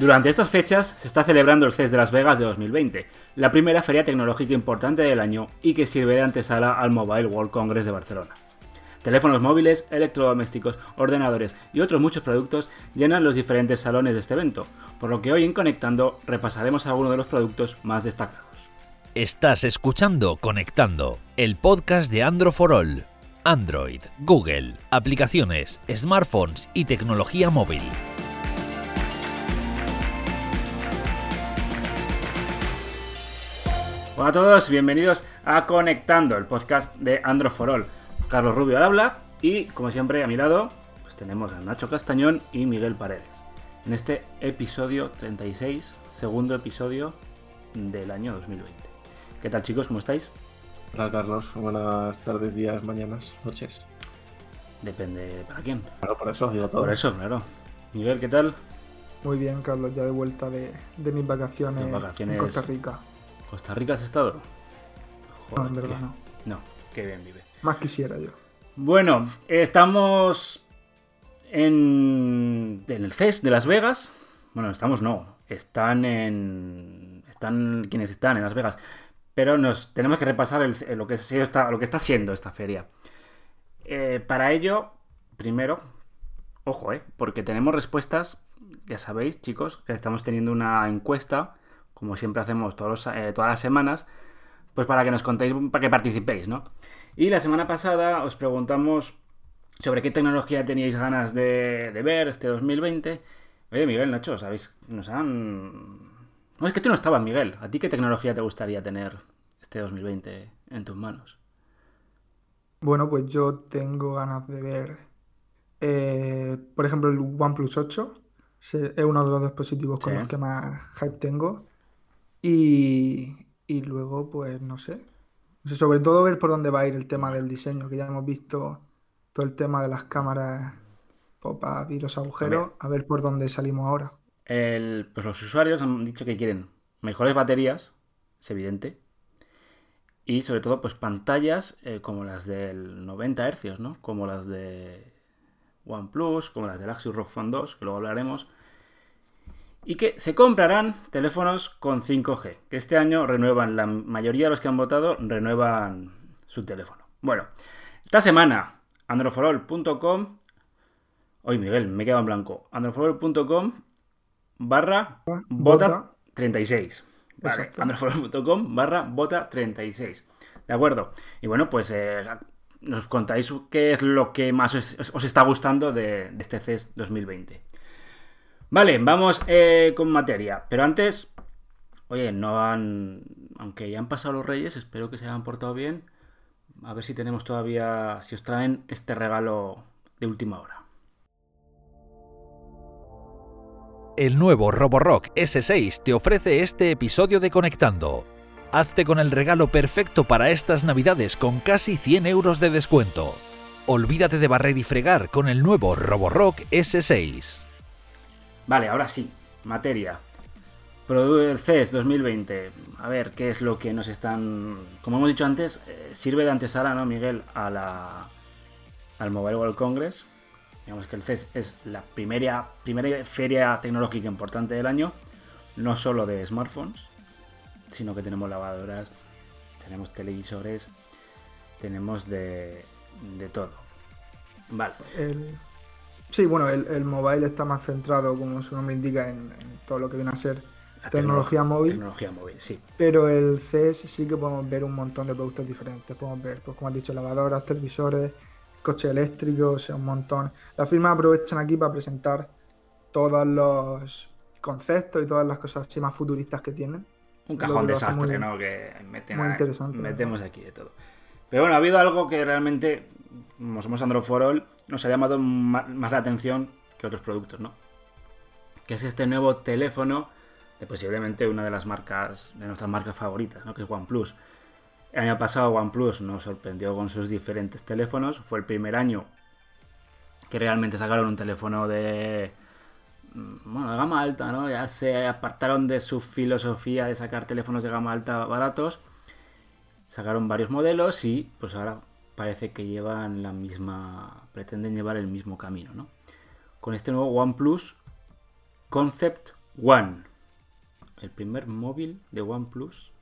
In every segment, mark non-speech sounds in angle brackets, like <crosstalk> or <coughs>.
Durante estas fechas se está celebrando el CES de Las Vegas de 2020, la primera feria tecnológica importante del año y que sirve de antesala al Mobile World Congress de Barcelona. Teléfonos móviles, electrodomésticos, ordenadores y otros muchos productos llenan los diferentes salones de este evento, por lo que hoy en Conectando repasaremos algunos de los productos más destacados. Estás escuchando Conectando, el podcast de Android for All. Android, Google, aplicaciones, smartphones y tecnología móvil. Hola a todos, bienvenidos a Conectando, el podcast de Android for All. Carlos Rubio al habla y, como siempre, a mi lado pues tenemos a Nacho Castañón y Miguel Paredes. En este episodio 36, segundo episodio del año 2020. ¿Qué tal chicos? ¿Cómo estáis? Hola Carlos, buenas tardes, días, mañanas, noches. Depende para quién. Claro, por eso digo todo. Por eso, claro. Miguel, ¿qué tal? Muy bien, Carlos, ya de vuelta de, de mis vacaciones- en Costa Rica. ¿Costa Rica has estado? No, en qué- verdad no. No, qué bien vive. Más quisiera yo. Bueno, estamos en, en el CES de Las Vegas. Bueno, estamos no. Están en. Están quienes están en Las Vegas. Pero nos tenemos que repasar el- que, lo que está siendo esta feria. Eh, para ello, primero, ojo, eh, porque tenemos respuestas. Ya sabéis, chicos, que estamos teniendo una encuesta, como siempre hacemos todos los- eh, todas las semanas, pues para que nos contéis, para que participéis, ¿no? Y la semana pasada os preguntamos sobre qué tecnología teníais ganas de, de ver este 2020. Oye, Miguel, Nacho, ¿sabéis? Nos han... No, es que tú no estabas, Miguel. ¿A ti qué tecnología te gustaría tener este 2020 en tus manos? Bueno, pues yo tengo ganas de ver, eh, por ejemplo, el OnePlus 8. Se- Es uno de los dispositivos con los que más hype tengo. Y, y luego, pues no sé. O sea, sobre todo ver por dónde va a ir el tema del diseño, que ya hemos visto todo el tema de las cámaras pop-up y los agujeros. A ver por dónde salimos ahora. El- pues los usuarios han dicho que quieren mejores baterías, es evidente. Y sobre todo, pues pantallas eh, como las del 90 Hz, ¿no? Como las de OnePlus, como las del Asus ROG Phone 2, que luego hablaremos. Y que se comprarán teléfonos con 5G, que este año renuevan, la mayoría de los que han votado renuevan su teléfono. Bueno, esta semana, androforall.com Oye, Miguel, me he quedado en blanco. androforall.com barra bota 36. Vale, Exacto. androforall.com barra bota 36. ¿De acuerdo? Y bueno, pues eh, nos contáis qué es lo que más os, os está gustando de, de este CES 2020. Vale, vamos eh, con materia. Pero antes, oye, no han. Aunque ya han pasado los reyes, espero que se hayan portado bien. A ver si tenemos todavía. Si os traen este regalo de última hora. El nuevo Roborock S6 te ofrece este episodio de Conectando. Hazte con el regalo perfecto para estas navidades con casi 100 euros de descuento. Olvídate de barrer y fregar con el nuevo Roborock S6. Vale, ahora sí, materia. Produ- CES 2020. A ver, ¿qué es lo que nos están. Como hemos dicho antes, eh, sirve de antesala, ¿no, Miguel? A la, al Mobile World Congress. Digamos que el CES es la primera, primera feria tecnológica importante del año. No solo de smartphones, sino que tenemos lavadoras, tenemos televisores, tenemos de, de todo. Vale. Sí, bueno, el, el mobile está más centrado, como su nombre indica, en, en todo lo que viene a ser La tecnología tecno- móvil. Tecnología móvil, sí. Pero el CES sí que podemos ver un montón de productos diferentes. Podemos ver, pues como has dicho, lavadoras, televisores, coches eléctricos, un montón. Las firmas aprovechan aquí para presentar todos los conceptos y todas las cosas así más futuristas que tienen. Un cajón desastre, muy- ¿no? Que meten muy interesante, metemos aquí de todo. Pero bueno, ha habido algo que realmente, como somos Android for All, nos ha llamado ma- más la atención que otros productos, ¿no? Que es este nuevo teléfono de posiblemente una de las marcas, de nuestras marcas favoritas, ¿no? Que es OnePlus. El año pasado OnePlus nos sorprendió con sus diferentes teléfonos. Fue el primer año que realmente sacaron un teléfono de mm, bueno, de gama alta, ¿no? Ya se apartaron de su filosofía de sacar teléfonos de gama alta baratos. Sacaron varios modelos y pues ahora parece que llevan la misma, pretenden llevar el mismo camino, ¿no? Con este nuevo OnePlus Concept One. El primer móvil de OnePlus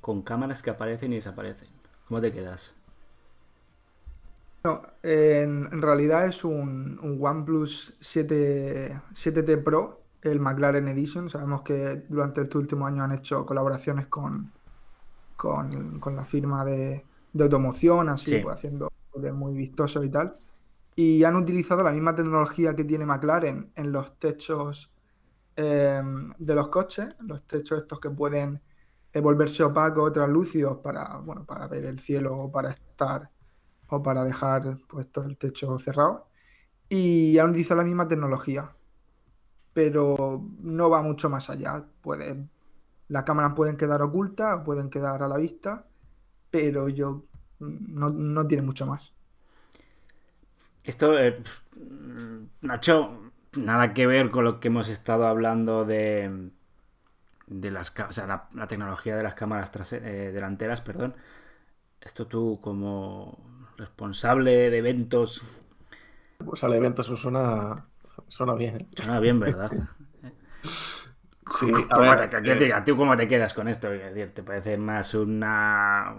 con cámaras que aparecen y desaparecen. ¿Cómo te quedas? No, en, realidad es un, un OnePlus 7, 7T Pro, el McLaren Edition. Sabemos que durante estos últimos años han hecho colaboraciones con, con, con la firma de, de automoción, así, Sí. pues, haciendo muy vistosos y tal. Y han utilizado la misma tecnología que tiene McLaren en los techos eh, de los coches, los techos estos que pueden eh, volverse opacos, translúcidos para, bueno, para ver el cielo o para estar o para dejar pues, todo el techo cerrado. Y han utilizado la misma tecnología, pero no va mucho más allá. Puede, las cámaras pueden quedar ocultas o pueden quedar a la vista, pero yo mm, no, no tiene mucho más. Esto, eh, Nacho, nada que ver con lo que hemos estado hablando de, de las, o sea, la, la tecnología de las cámaras eh, delanteras, perdón. Esto tú como responsable de eventos, Pues al evento eso suena, suena bien. ¿eh? suena bien, ¿verdad? <laughs> Sí, a ¿Cómo ver, te, eh, quiero decir, ¿A ti cómo te quedas con esto? ¿Te parece más una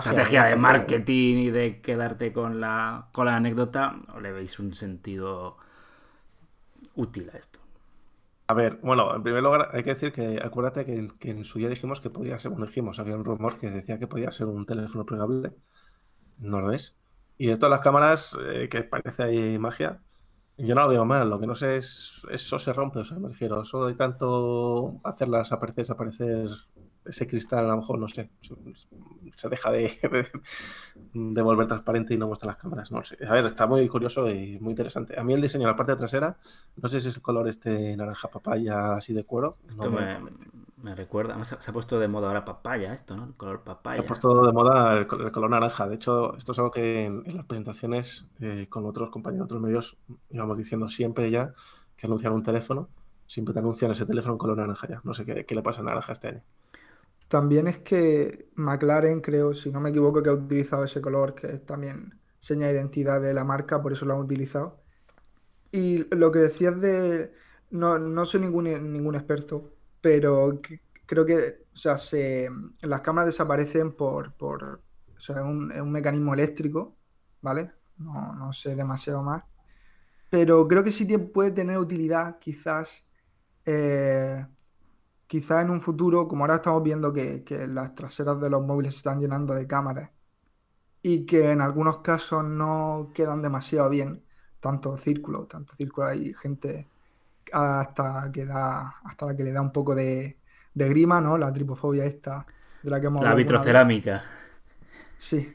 estrategia de marketing y de quedarte con la, con la anécdota? ¿O le veis un sentido útil a esto? A ver, bueno, en primer lugar hay que decir que acuérdate que, que en su día dijimos que podía ser, bueno, dijimos, había un rumor que decía que podía ser un teléfono plegable, no lo es. Y esto de las cámaras, eh, que parece ahí magia, yo no lo veo mal, lo que no sé es, eso se rompe, o sea, me refiero, eso de tanto hacerlas aparecer, desaparecer ese cristal, a lo mejor, no sé, se, se deja de, <laughs> de, de volver transparente y no muestra las cámaras, no sé. A ver, está muy curioso y muy interesante. A mí el diseño de la parte trasera, no sé si es el color este naranja papaya así de cuero. Esto no me, me recuerda, además, se ha puesto de moda ahora papaya, esto, ¿no? El color Se papaya. ha puesto de moda el, col- el color naranja. De hecho, esto es algo que en, en las presentaciones eh, con otros compañeros, otros medios, íbamos diciendo siempre ya que anuncian un teléfono, siempre te anuncian ese teléfono en color naranja ya. No sé qué, qué le pasa a naranja este año. También es que McLaren, creo, si no me equivoco, que ha utilizado ese color, que es también seña de identidad de la marca, por eso lo han utilizado. Y lo que decías de... No, no soy ningún, ningún experto, pero creo que, o sea, se, las cámaras desaparecen por, por, o sea, es un, un mecanismo eléctrico, ¿vale? No, no sé demasiado más. Pero creo que sí puede tener utilidad, quizás, eh, quizás en un futuro, como ahora estamos viendo que, que las traseras de los móviles se están llenando de cámaras y que en algunos casos no quedan demasiado bien, tanto círculo, tanto círculo, hay gente hasta que da, hasta la que le da un poco de, de grima, ¿no? La tripofobia esta, de la que hemos La hablado vez. vitrocerámica. Sí.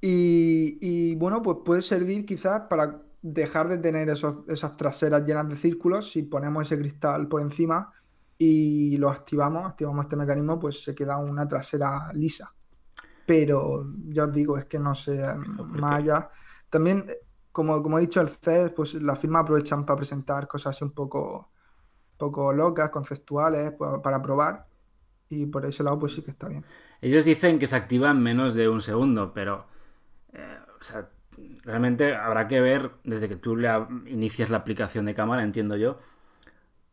Y, y, bueno, pues puede servir quizás para dejar de tener esos, esas traseras llenas de círculos. Si ponemos ese cristal por encima y lo activamos, activamos este mecanismo, pues se queda una trasera lisa. Pero ya os digo, es que no sé, más allá. También, eh, como, como he dicho, el CES, pues las firmas aprovechan para presentar cosas así un poco, poco locas, conceptuales, pues, para probar. Y por ese lado, pues sí que está bien. Ellos dicen que se activa en menos de un segundo, pero eh, o sea, realmente habrá que ver desde que tú le inicias la aplicación de cámara, entiendo yo,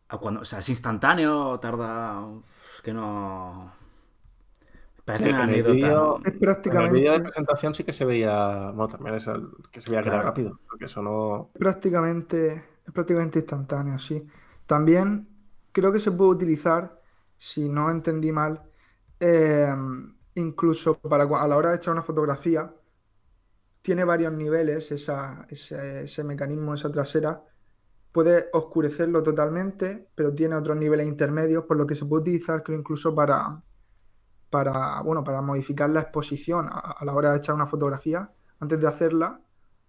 a cuando, o sea, es instantáneo o tarda, es que no... Parece En una el anécdota. ¿no? Es En el prácticamente. vídeo de presentación sí que se veía, bueno, también es el- que se veía que era rápido, porque eso no... Prácticamente, es prácticamente instantáneo, sí. También creo que se puede utilizar, si no entendí mal, eh, incluso para a la hora de echar una fotografía, tiene varios niveles esa- ese, ese mecanismo, esa trasera. Puede oscurecerlo totalmente, pero tiene otros niveles intermedios, por lo que se puede utilizar, creo, incluso para, para, bueno, para modificar la exposición a, a la hora de echar una fotografía. Antes de hacerla,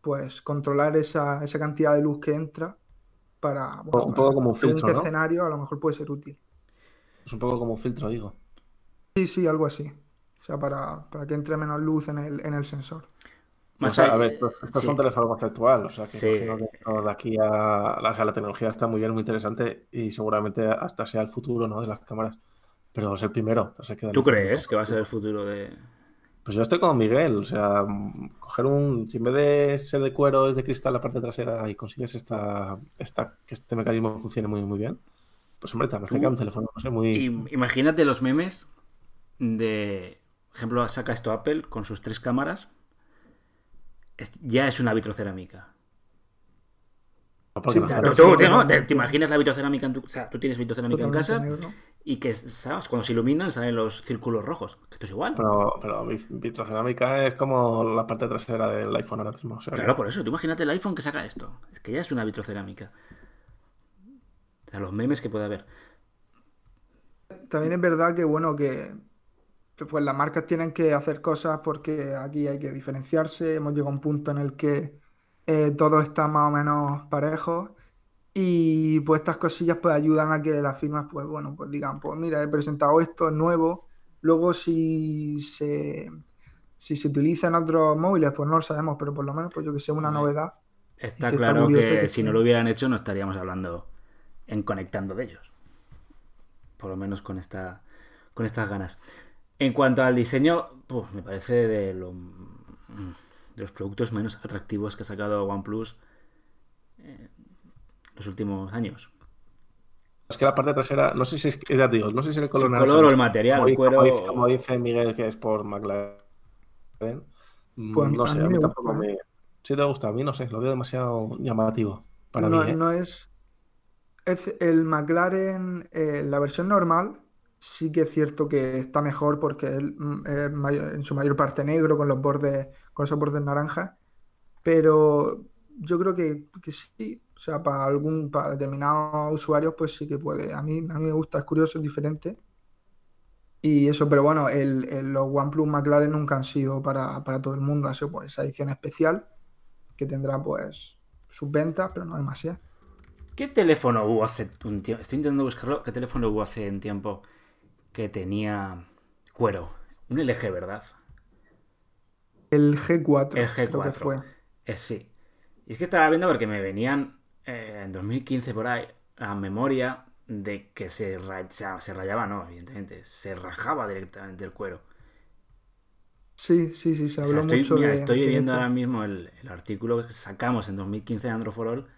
pues controlar esa, esa cantidad de luz que entra para, bueno, Un para- poco como un filtro, ¿no? escenario a lo mejor puede ser útil. Es un poco como un filtro, digo. Sí, sí, algo así. O sea, para, para que entre menos luz en el, en el sensor. Más O sea, a ver, esto, esto sí. es un teléfono conceptual, o sea, que Sí. que de aquí a... La, o sea, la tecnología está muy bien, muy interesante y seguramente hasta sea el futuro, ¿no? De las cámaras. Pero es el primero. que ¿Tú un crees que va a ser el futuro de...? Pues yo estoy con Miguel, o sea, coger un... Si en vez de ser de cuero es de cristal la parte trasera y consigues esta, esta, que este mecanismo funcione muy, muy bien, Pues hombre, te queda un teléfono, no sé, muy... Imagínate los memes de, por ejemplo, saca esto Apple con sus tres cámaras. Ya es una vitrocerámica. Sí, claro, tú, ¿no? ¿Te, te imaginas la vitrocerámica en tu O sea, tú tienes vitrocerámica en casa negro. y que, ¿sabes? Cuando se iluminan salen los círculos rojos. Que esto es igual. Pero, pero mi vitrocerámica es como la parte trasera del iPhone ahora mismo. o sea, Claro, por eso. Tú imagínate el iPhone que saca esto. Es que ya es una vitrocerámica. O sea, los memes que puede haber. También es verdad que, bueno, que, pues las marcas tienen que hacer cosas porque aquí hay que diferenciarse. Hemos llegado a un punto en el que eh, todo está más o menos parejo. Y pues estas cosillas pues ayudan a que las firmas, pues bueno, pues digan, pues mira, he presentado esto, es nuevo. Luego si se, si se utiliza en otros móviles, pues no lo sabemos, pero por lo menos, pues yo que sé, una novedad. Está que claro que que si no lo hubieran hecho no estaríamos hablando en conectando de ellos. Por lo menos con esta con estas ganas. En cuanto al diseño, pues, me parece de, lo- de los productos menos atractivos que ha sacado OnePlus en los últimos años. Es que la parte trasera, no sé si es, ya te digo, no sé si el color El naranja, color o el material, como, el dice- cuero- como dice, como dice Miguel que es por McLaren. mm, Pues no a sé, mí a mí me tampoco gusta, ¿eh? me. Si te gusta, a mí no sé, lo veo demasiado llamativo para no, mí. ¿eh? no es, es el McLaren, eh, la versión normal, sí que es cierto que está mejor porque mm, en su mayor parte negro con los bordes, con esos bordes naranjas, pero yo creo que, que sí, o sea, para algún, para determinados usuarios, pues sí que puede. A mí, a mí me gusta, es curioso, es diferente. Y eso, pero bueno, el, el- los OnePlus McLaren nunca han sido para, para todo el mundo, ha sido pues esa edición especial que tendrá pues sus ventas, pero no demasiado. ¿Qué teléfono hubo hace un tiempo? Estoy intentando buscarlo. ¿Qué teléfono hubo hace un tiempo que tenía cuero? Un LG, ¿verdad? El G4, El creo que G4. fue. Eh, sí. Y es que estaba viendo porque me venían eh, en 2015 por ahí a memoria de que se, raya- se rayaba, no, evidentemente, se rajaba directamente el cuero. Sí, sí, sí, se O habló sea, estoy, mucho mira, de, estoy de viendo esto. ahora mismo el, el artículo que sacamos en 2015 de Android for All,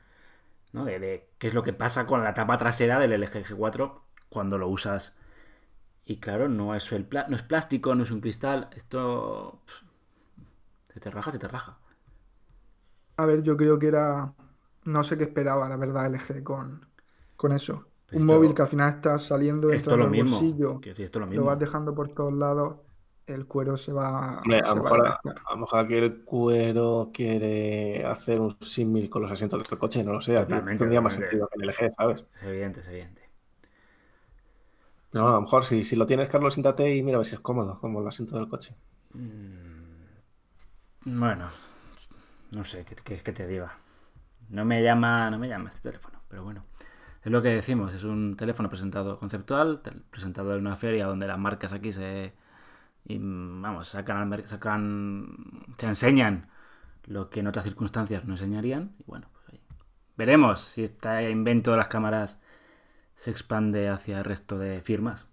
¿no? De, de qué es lo que pasa con la tapa trasera del LG G4 cuando lo usas. Y claro, no es, el pla- no es plástico, no es un cristal, esto... Se te raja, se te raja. A ver, yo creo que era. No sé qué esperaba, la verdad, LG con, con eso. Pues Un esto- móvil que al final está saliendo Esto dentro es lo del mismo. bolsillo, esto lo lo mismo. vas dejando por todos lados, el cuero se va, Hombre, a lo va a mejor, a lo mejor aquí el cuero quiere hacer un símil con los asientos del coche, no lo sé. Aquí Totalmente, tendría más sentido que el LG, ¿sabes? Es evidente, es evidente. Bueno, a lo mejor si, si lo tienes, Carlos, siéntate y mira a ver si es cómodo, como el asiento del coche. Bueno, no sé, ¿qué quieres que te diga? No me llama, no me llama este teléfono, pero bueno. Es lo que decimos, es un teléfono presentado conceptual, presentado en una feria donde las marcas aquí se y, mm, vamos, sacan, sacan se enseñan lo que en otras circunstancias no enseñarían y bueno, pues ahí. Veremos si este invento de las cámaras se expande hacia el resto de firmas.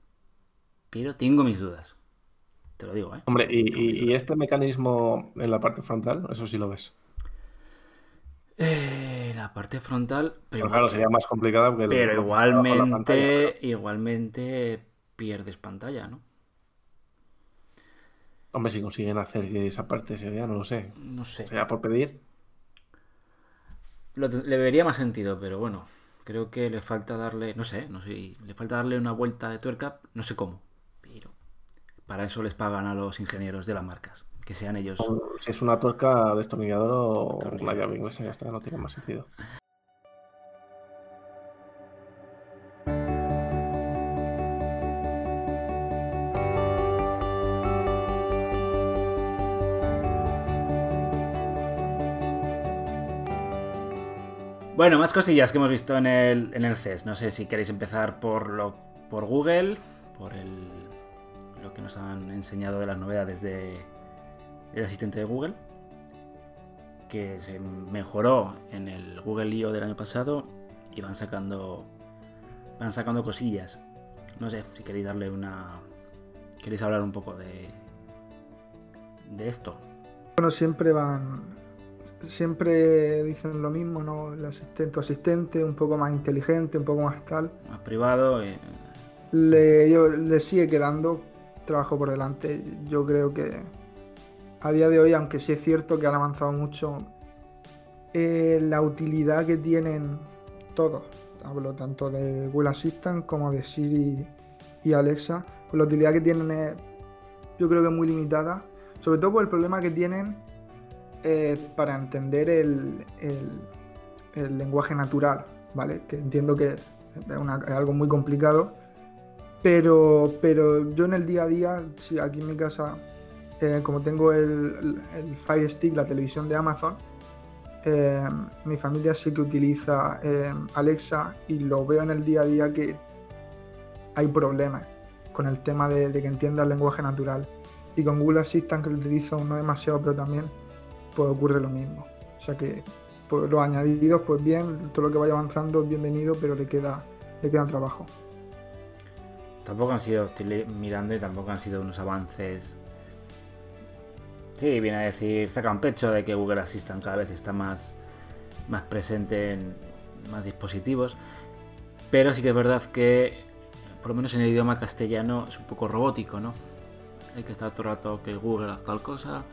Pero tengo mis dudas. Te lo digo, ¿eh? Hombre, y, y- y este mecanismo en la parte frontal, eso sí lo ves. Eh, la parte frontal, pero, claro, sería más porque el- pero la pantalla, igualmente, igualmente pierdes pantalla, ¿no? Hombre, si consiguen hacer que esa parte se vea, no lo sé. No sé. Sea por pedir. Lo le vería más sentido, pero bueno, creo que le falta darle, no sé, no sé, le falta darle una vuelta de tuerca, no sé cómo, pero para eso les pagan a los ingenieros de las marcas, que sean ellos. Si es una tuerca destornillador o una llave inglesa, ya está, no tiene más sentido. Bueno, más cosillas que hemos visto en el, en el CES. No sé si queréis empezar por lo por Google, por el, lo que nos han enseñado de las novedades de, del asistente de Google, que se mejoró en el Google I.O. del año pasado y van sacando van sacando cosillas. No sé si queréis darle una queréis hablar un poco de de esto. Bueno, siempre van, siempre dicen lo mismo, ¿no? El asistente o asistente, un poco más inteligente, un poco más tal. Más privado. Y... Le, yo- le sigue quedando trabajo por delante. Yo creo que a día de hoy, aunque sí es cierto que han avanzado mucho, eh, la utilidad que tienen todos, hablo tanto de Google Assistant como de Siri y Alexa, pues la utilidad que tienen es, yo creo que es muy limitada, sobre todo por el problema que tienen eh, para entender el, lenguaje natural, ¿vale? Que entiendo que es, algo muy complicado, pero, pero yo en el día a día, aquí en mi casa, eh, como tengo el, el- Fire Stick, la televisión de Amazon, eh, mi familia sí que utiliza eh, Alexa y lo veo en el día a día que hay problemas con el tema de, de que entienda el lenguaje natural. Y con Google Assistant, que lo utilizo no demasiado, pero también, pues ocurre lo mismo. O sea que pues, los añadidos, pues bien, todo lo que vaya avanzando es bienvenido, pero le queda, le queda trabajo. Tampoco han sido, estoy mirando y tampoco han sido unos avances. Sí, viene a decir, sacan pecho de que Google Assistant cada vez está más, más presente en más dispositivos. Pero sí que es verdad que, por lo menos en el idioma castellano, es un poco robótico, ¿no? Hay que estar todo el rato que Google haz tal cosa,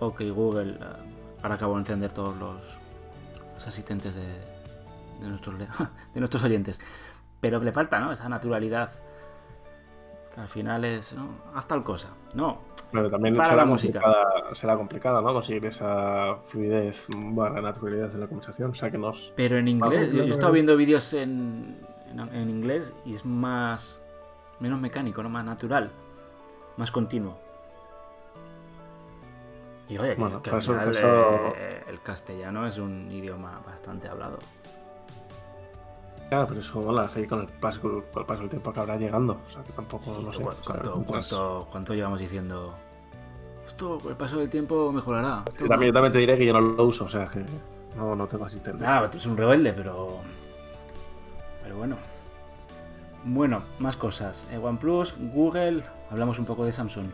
o que Google. eh, ahora acabo de encender todos los, los asistentes de, de nuestros, <laughs> de nuestros oyentes. Pero le falta, ¿no? Esa naturalidad. Que al final es. ¿no? Haz tal cosa. No. Pero también Para será la música. complicada, será complicado, ¿no? Conseguir esa fluidez, barra naturalidad de la conversación. O sea, que nos... Pero en inglés. Yo, he claro. estado viendo vídeos en, en, en inglés y es más. menos mecánico, ¿no? Más natural. Más continuo. Y oye, que- Bueno, que, para al final, eh, el castellano es un idioma bastante hablado. Claro, pero eso, bueno, la fe con el paso, con el paso del tiempo acabará llegando. O sea, que tampoco, Sí, sí, no ¿cu- sé. ¿cuánto, o sea, cuánto, cuánto- llevamos diciendo? Esto con el paso del tiempo mejorará. Yo también, también te diré que yo no lo uso, o sea, que no, no tengo asistente. Ah, tú eres un rebelde, pero. Pero bueno. Bueno, más cosas. Eh, OnePlus, Google. Hablamos un poco de Samsung.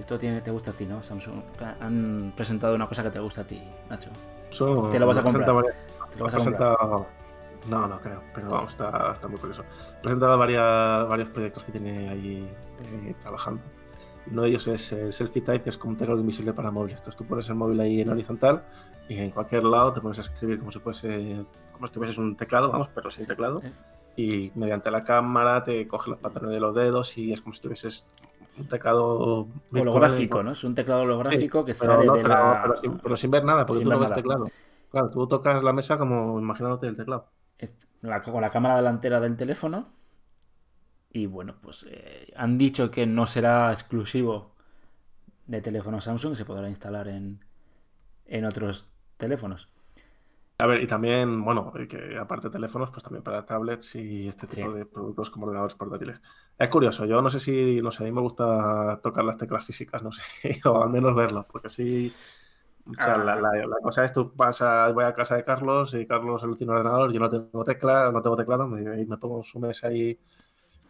Esto tiene, te gusta a ti, ¿no? Samsung. Han presentado una cosa que te gusta a ti, Nacho. Eso Te lo vas a comprar. varias- Te lo vas a presenta- comprar. No, no creo, pero vamos, está, está muy curioso. Presentado varias, varios proyectos que tiene ahí eh, trabajando. Uno de ellos es el Selfie Type, que es como un teclado invisible para móviles. Entonces tú pones el móvil ahí en horizontal y en cualquier lado te pones a escribir como si fuese como si tuvieses un teclado, vamos, pero sin teclado. Es- Y mediante la cámara te coge los patrones de los dedos y es como si tuvieses un teclado holográfico, ¿no? Es un teclado holográfico que sale no, de pero- la. pero sin, pero sin ver nada, porque Sin tú no ves nada. teclado. Claro, tú tocas la mesa como imaginándote el teclado. la- con la cámara delantera del teléfono. Y bueno, pues eh, han dicho que no será exclusivo de teléfonos Samsung, se podrá instalar en, en otros teléfonos. A ver, y también, bueno, y que aparte de teléfonos, pues también para tablets y este tipo Sí. de productos como ordenadores portátiles. Es curioso, yo no sé si, no sé, a mí me gusta tocar las teclas físicas, <laughs> no sé, o al menos verlo, porque sí. O sea, Ah. la, la- la cosa es, tú vas a, voy a casa de Carlos y Carlos él tiene ordenador, yo no tengo tecla, no tengo teclado, me, y me pongo su mesa ahí,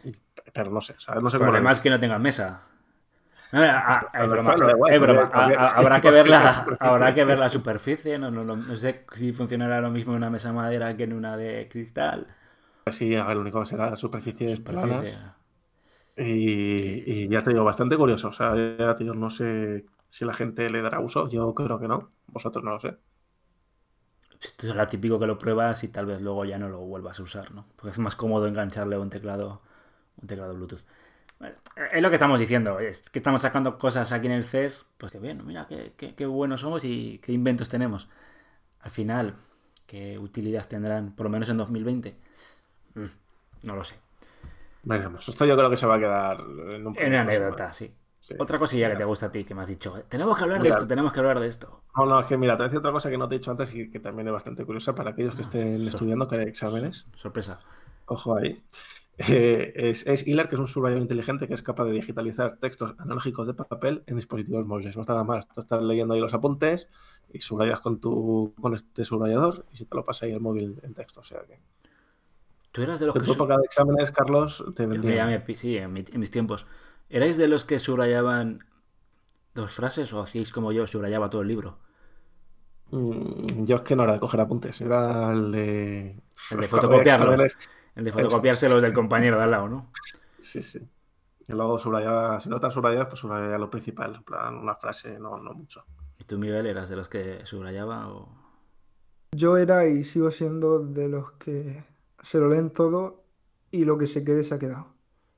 y- pero no sé, o sea, no sé El problema es que no tengan mesa. No, a- a- es Pero broma, bueno, da igual, es broma. porque- A- a- porque- habrá que ver la, <laughs> habrá que ver la superficie. No, no, no, no sé si funcionará lo mismo en una mesa de madera que en una de cristal. Sí, a ver, lo único que será superficies Superficie. planas. Y, y ya te digo, bastante curioso. O sea, ya te digo, no sé si la gente le dará uso. Yo creo que no. Vosotros no lo sé. Esto es lo típico que lo pruebas y tal vez luego ya no lo vuelvas a usar, ¿no? Porque es más cómodo engancharle un teclado, un teclado Bluetooth. Bueno, es lo que estamos diciendo, es que estamos sacando cosas aquí en el CES, pues que bien, mira qué, qué, qué buenos somos y qué inventos tenemos. Al final, ¿qué utilidad tendrán, por lo menos en 2020? Mm, no lo sé. Veremos. Esto yo creo que se va a quedar en un En anécdota, sí. Sí. Otra cosilla que te gusta a ti, que me has dicho, "Eh, tenemos que hablar de esto, tenemos que hablar de esto. No, no, es que mira, te voy a decir otra cosa que no te he dicho antes y que también es bastante curiosa para aquellos que estén so- estudiando, que hay exámenes. Sorpresa. Ojo ahí. Eh, es, es Hilar, que es un subrayador inteligente que es capaz de digitalizar textos analógicos de papel en dispositivos móviles. No está nada más. Tú estás leyendo ahí los apuntes y subrayas con tu con este subrayador y se te lo pasa ahí el móvil el texto. O sea que. Tú eras de los que... tu época de exámenes, Carlos, te me pi- sí, en, mi- en mis tiempos. ¿Erais de los que subrayaban dos frases o hacíais como yo, subrayaba todo el libro? Mm, yo es que no era de coger apuntes, era el de. El de <laughs> fotocopiarlos. El de fotocopiárselos del compañero de al lado, ¿no? Sí, sí. Y luego subrayaba, si no están subrayadas, pues subrayaba lo principal, en plan una frase, no, no mucho. ¿Y tú, Miguel, eras de los que subrayaba o...? Yo era y sigo siendo de los que se lo leen todo y lo que se quede se ha quedado.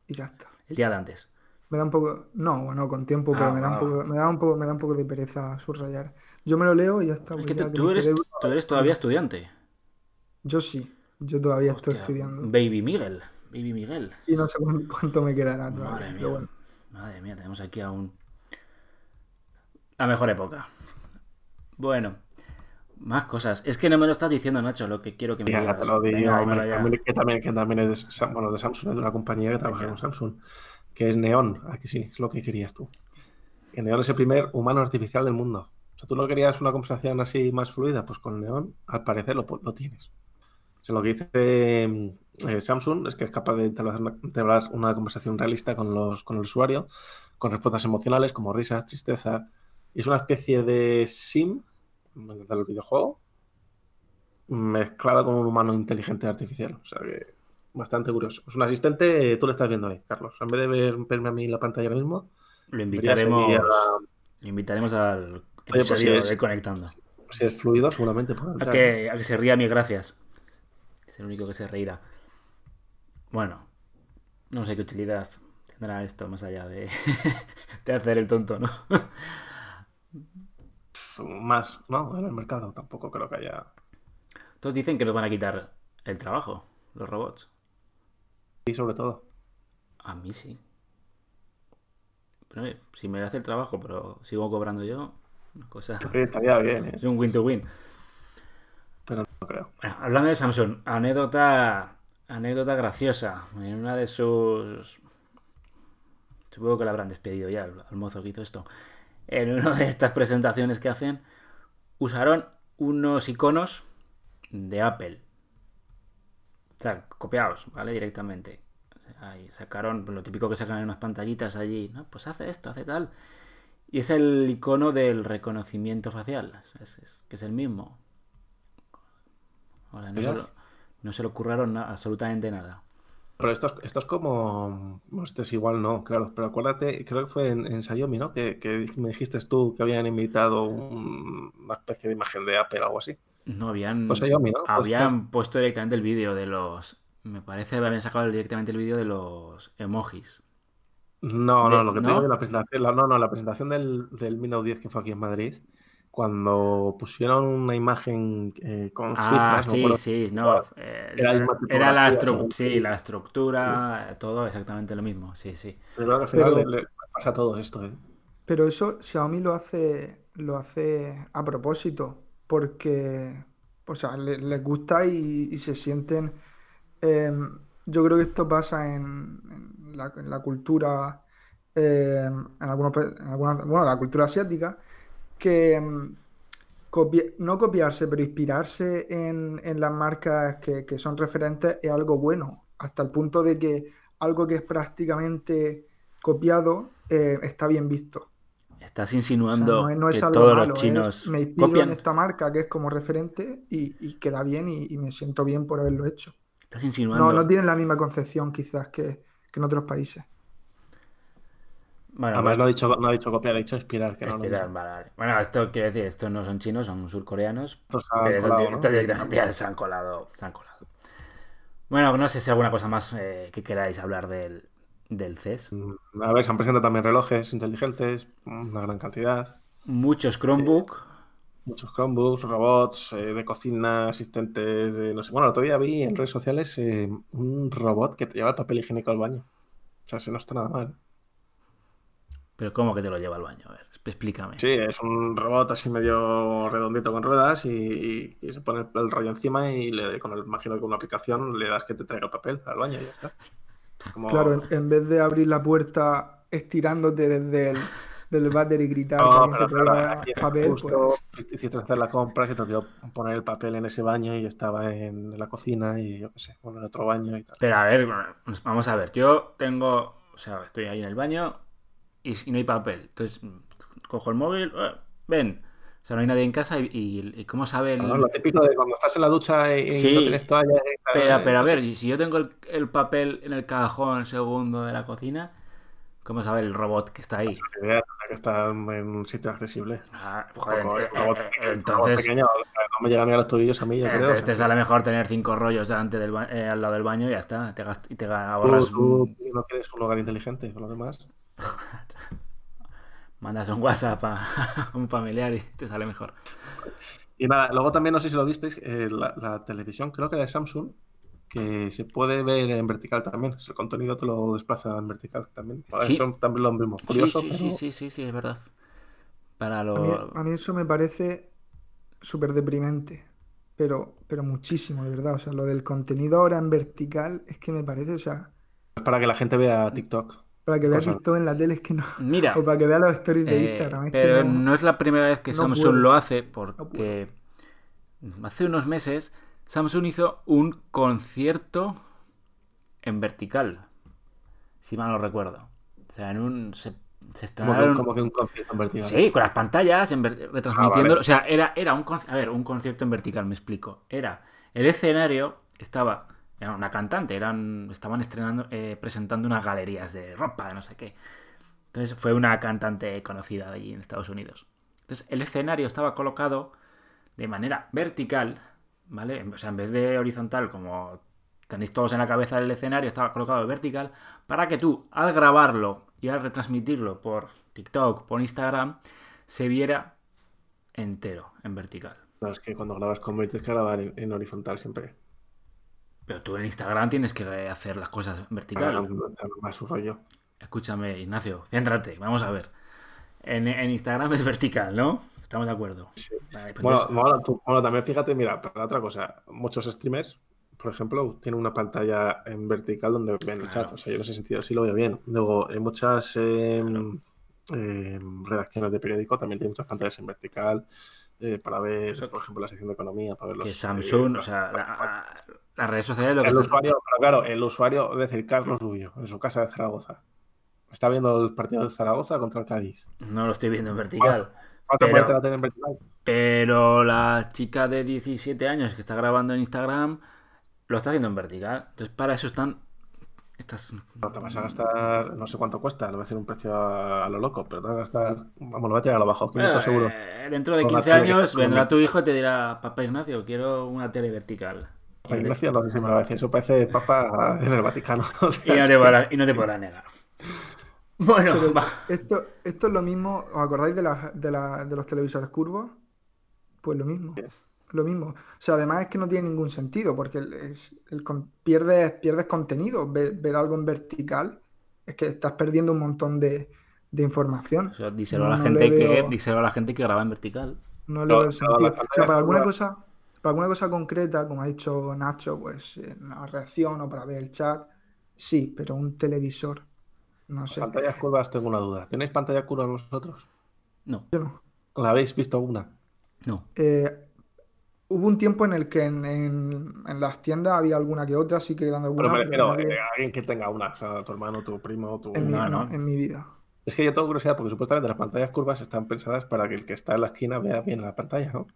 Y ya está. El día de antes. Me da un poco, no, bueno, con tiempo, pero Ah, me, da un ah. poco, me, da un poco, me da un poco de pereza subrayar. Yo me lo leo y ya está. Es pues que ya tú, que tú mi eres, cerebro- tú eres todavía estudiante. Yo sí, yo todavía estoy estudiando. Baby Miguel. Baby Miguel. Y no sé cuán- cuánto me quedará todavía. Madre pero mía. bueno. Madre mía, tenemos aquí aún la mejor época. Bueno, más cosas. Es que no me lo estás diciendo, Nacho, lo que quiero que me Ya, digas. te lo digo, Venga, hombre, también- que, también, que también es de, bueno, de Samsung, es de una compañía que trabaja con Samsung, que es Neon. Aquí sí, es lo que querías tú. Que Neon es el primer humano artificial del mundo. O sea, tú no querías una conversación así más fluida, pues con Neon, al parecer lo, lo tienes. O sea, lo que dice eh, Samsung es que es capaz de entablar una, entablar una conversación realista con, los, con el usuario, con respuestas emocionales como risas, tristeza. Es una especie de sim del videojuego mezclado con un humano inteligente artificial. O sea que bastante curioso. Es un asistente, eh, tú lo estás viendo ahí, Carlos. En vez de ver- verme a mí la pantalla ahora mismo, Lo invitaremos, a- lo invitaremos al pues episodio si es- de Conectando. si es fluido, seguramente A que, a que se ría mis gracias. El único que se reirá. Bueno, no sé qué utilidad tendrá esto más allá de, <laughs> de hacer el tonto, ¿no? Más, ¿no? En el mercado tampoco creo que haya. Todos dicen que nos van a quitar el trabajo, los robots. Y sobre todo. A mí sí. Pero si me hace el trabajo, pero sigo cobrando yo, cosa. Estaría bien, ¿eh? Es un win to win. Pero no creo. Bueno, hablando de Samsung, anécdota, anécdota graciosa. En una de sus. Supongo que lo habrán despedido ya al, mozo que hizo esto. En una de estas presentaciones que hacen, usaron unos iconos de Apple. O sea, copiados, ¿vale? Directamente. Ahí sacaron lo típico que sacan en unas pantallitas allí. No, pues hace esto, hace tal. Y es el icono del reconocimiento facial. Que es el mismo. Ahora, no, se lo, no se le ocurrieron na- absolutamente nada. Pero esto es, esto es como. Este es igual, no, claro. Pero acuérdate, creo que fue en, en Xiaomi, ¿no? Que, que me dijiste tú que habían invitado un- una especie de imagen de Apple o algo así. No habían. Pues Xiaomi, ¿no? Pues habían puesto directamente el vídeo de los. Me parece que habían sacado directamente el vídeo de los emojis. No, De- no, lo que te ¿no? digo de la presentación, la- no, no, la presentación del, del Mi Note 10 que fue aquí en Madrid, cuando pusieron una imagen eh, con Ah, cifras, no sí, sí, no. eh, Era era la, estru- sí, la estructura, todo exactamente lo mismo. Sí, sí. Pero al final Pero- le, le pasa todo esto, ¿eh? Pero eso Xiaomi lo hace, lo hace a propósito, porque o sea, le- les gusta y, y se sienten. em, yo creo que esto pasa en, en la, en la cultura, em, en algunos, pa- en algunas- bueno, la cultura asiática, que copia- no copiarse, pero inspirarse en, en las marcas que, que son referentes es algo bueno, hasta el punto de que algo que es prácticamente copiado eh, está bien visto. Estás O sea, insinuando no es, no es que algo todos malo, los es, chinos me inspiro copian. en esta marca que es como referente y, y queda bien y, y me siento bien por haberlo hecho. Estás No, insinuando. no tienen la misma concepción quizás que, que en otros países. Bueno, Además no ha dicho, no ha dicho copiar, ha dicho inspirar, que no lo vale, vale. Bueno, esto quiere decir, estos no son chinos, son surcoreanos. Estos directamente ya se han colado. Se han colado. Bueno, no sé si alguna cosa más eh, que queráis hablar del, del CES. Mm, A ver, se han presentado también relojes inteligentes, una gran cantidad. Muchos Chromebook. Muchos Chromebooks, robots eh, de cocina, asistentes de no sé. Bueno, día vi en redes sociales eh, un robot que te lleva el papel higiénico al baño. O sea, se no está nada mal. Pero ¿cómo que te lo lleva al baño? A ver, explícame. Sí, es un robot así medio redondito con ruedas y, y- y se pone el, rollo encima y le, con el, imagino que con una aplicación le das que te traiga el papel al baño y ya está. Como- Claro, en, en vez de abrir la puerta estirándote desde el, del váter y gritar que No, alguien pero te traiga aquí papel, justo pues hiciste hacer la compra, que te olvidó poner el papel en ese baño y estaba en la cocina y yo qué sé, bueno, en otro baño y tal. Pero a ver, vamos a ver. Yo tengo. O sea, estoy ahí en el baño y, y no hay papel. Entonces, cojo el móvil. eh, ven, O sea, no hay nadie en casa y, y- y ¿cómo sabe el...? No, lo típico de cuando estás en la ducha y, Sí. no tienes toalla. Pero, pero a pues, ver, si yo tengo el, el papel en el cajón segundo de la cocina, ¿cómo sabe el robot que está ahí? que estar en un sitio accesible. Ah, joder, eh, eh, robot eh, entonces, pequeño, no me llegan ni a los tobillos a mí, yo creo. entonces o te sale mejor tener cinco rollos delante del eh, al lado del baño y ya está. Te y te tú, ahorras... tú no quieres un hogar inteligente, por lo demás. <laughs> Mandas un WhatsApp a <laughs> un familiar y te sale mejor. Y nada, luego también no sé si lo visteis, eh, la, la televisión, creo que era de Samsung, que se puede ver en vertical también. El contenido te lo desplaza en vertical también. Sí. Eso también lo. Sí, Curioso, sí, pero sí, sí, sí, sí, es verdad. Para A mí, lo... a mí eso me parece súper deprimente, pero, pero muchísimo, de verdad. O sea, lo del contenido ahora en vertical es que me parece, o sea, es para que la gente vea TikTok. para que veas. TikTok en la tele es que no. Mira, <laughs> O para que veas los stories de Eh, Instagram. es que pero no- no es la primera vez que no Samsung puedo. lo hace, No porque hace unos meses Samsung hizo un concierto en vertical, si mal no recuerdo. O sea, en un se, se Como que, estrenaron como que un concierto en vertical. sí, con las pantallas en retransmitiendo, Ah, vale. o sea, era era un a ver, un concierto en vertical, me explico. Era el escenario estaba era una cantante, eran estaban estrenando eh, presentando unas galerías de ropa, de no sé qué. Entonces fue una cantante conocida de allí en Estados Unidos. Entonces el escenario estaba colocado de manera vertical, ¿vale? O sea, en vez de horizontal, como tenéis todos en la cabeza del escenario, estaba colocado vertical, para que tú, al grabarlo y al retransmitirlo por TikTok, por Instagram, se viera entero, en vertical. No, es que cuando grabas con tienes que grabar en, en horizontal siempre. Pero tú en Instagram tienes que hacer las cosas en vertical. Para no estar más su rollo. Escúchame, Ignacio, céntrate, vamos a ver. En, en Instagram es vertical, ¿no? Estamos de acuerdo. Vale, pues Bueno, entonces- bueno, tú- bueno, también fíjate, mira, para otra cosa, muchos streamers, por ejemplo, tienen una pantalla en vertical donde ven el chat. O sea, yo en ese sentido sí lo veo bien. Luego, en muchas eh, eh, redacciones de periódico también tienen muchas pantallas en vertical eh, para ver, Eso- por ejemplo, la sección de economía, para ver los... que Samsung, eh, o sea, la- las redes sociales lo que el usuario, pero claro, el usuario, es decir, Carlos Rubio, en su casa de Zaragoza. Está viendo el partido de Zaragoza contra el Cádiz. no lo estoy viendo en vertical. ¿Vas a Pero- la tele en vertical? Pero la chica de 17 años que está grabando en Instagram lo está haciendo en vertical. Entonces, para eso están estas. No te vas a gastar, no sé cuánto cuesta, le voy a decir un precio a, a lo loco, pero te vas a gastar, vamos, lo voy a tirar a lo bajo, 500 Eh, seguro. dentro de Con la 15 tele que años vendrá tu hijo y te dirá, papá Ignacio, quiero una tele vertical. Te- Ignacio, no sé si me lo va a decir, eso parece papa en el Vaticano. <laughs> o sea, y no te podrá, y no te podrá negar. Bueno, va. esto, esto es lo mismo, ¿os acordáis de, la- de, la- de los televisores curvos? Pues lo mismo, lo mismo. O sea, además es que no tiene ningún sentido, porque es- el con- pierdes, pierdes contenido. Ver, ver algo en vertical es que estás perdiendo un montón de, de información. O sea, díselo, No, a la no gente que, díselo a la gente que graba en vertical. No le veo el sentido. O sea, para alguna cosa, para alguna cosa concreta, como ha dicho Nacho, pues en la reacción o para ver el chat, sí, pero un televisor, no sé. Pantallas curvas, tengo una duda. ¿Tenéis pantallas curvas vosotros? No, Yo no. ¿La habéis visto alguna? no. Eh, hubo un tiempo en el que en, en- en las tiendas había alguna que otra, sí que dando Pero alguna, me pero refiero no que- eh, a alguien que tenga una, o sea, tu hermano, tu primo, tu... en, no, no. en mi vida. Es que yo tengo curiosidad porque supuestamente las pantallas curvas están pensadas para que el que está en la esquina vea bien la pantalla, ¿no?